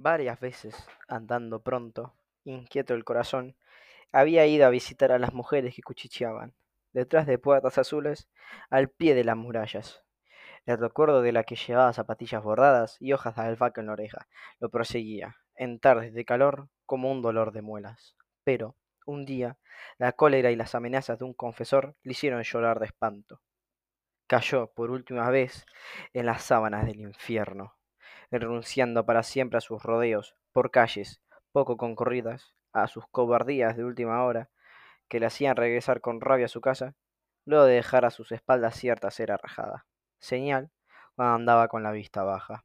Varias veces, andando pronto, inquieto el corazón, había ido a visitar a las mujeres que cuchicheaban, detrás de puertas azules, al pie de las murallas. El recuerdo de la que llevaba zapatillas bordadas y hojas de albahaca en la oreja lo proseguía, en tardes de calor, como un dolor de muelas. Pero, un día, la cólera y las amenazas de un confesor le hicieron llorar de espanto. Cayó, por última vez, en las sábanas del infierno renunciando para siempre a sus rodeos por calles poco concurridas, a sus cobardías de última hora, que le hacían regresar con rabia a su casa, luego de dejar a sus espaldas cierta cera rajada, señal cuando andaba con la vista baja,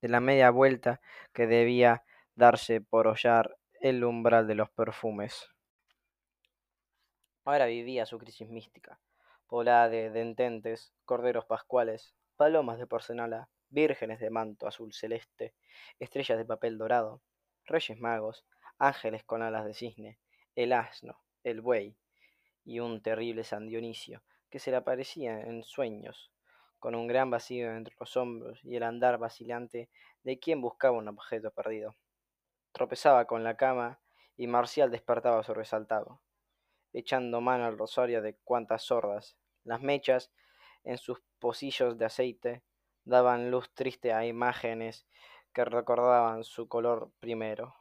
de la media vuelta que debía darse por hollar el umbral de los perfumes. Ahora vivía su crisis mística, poblada de dententes, corderos pascuales, palomas de porcelana, vírgenes de manto azul celeste, estrellas de papel dorado, reyes magos, ángeles con alas de cisne, el asno, el buey y un terrible San Dionisio que se le aparecía en sueños, con un gran vacío entre los hombros y el andar vacilante de quien buscaba un objeto perdido. Tropezaba con la cama y Marcial despertaba sobresaltado, echando mano al rosario de cuantas sordas, las mechas en sus pocillos de aceite daban luz triste a imágenes que recordaban su color primero.